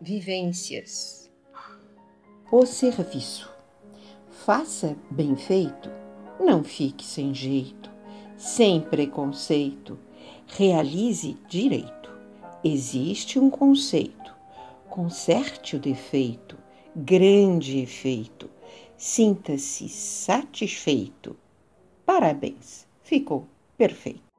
vivências. O serviço. Faça bem feito, não fique sem jeito, sem preconceito. Realize direito. Existe um conceito. Conserte o defeito, grande efeito. Sinta-se satisfeito. Parabéns, ficou perfeito.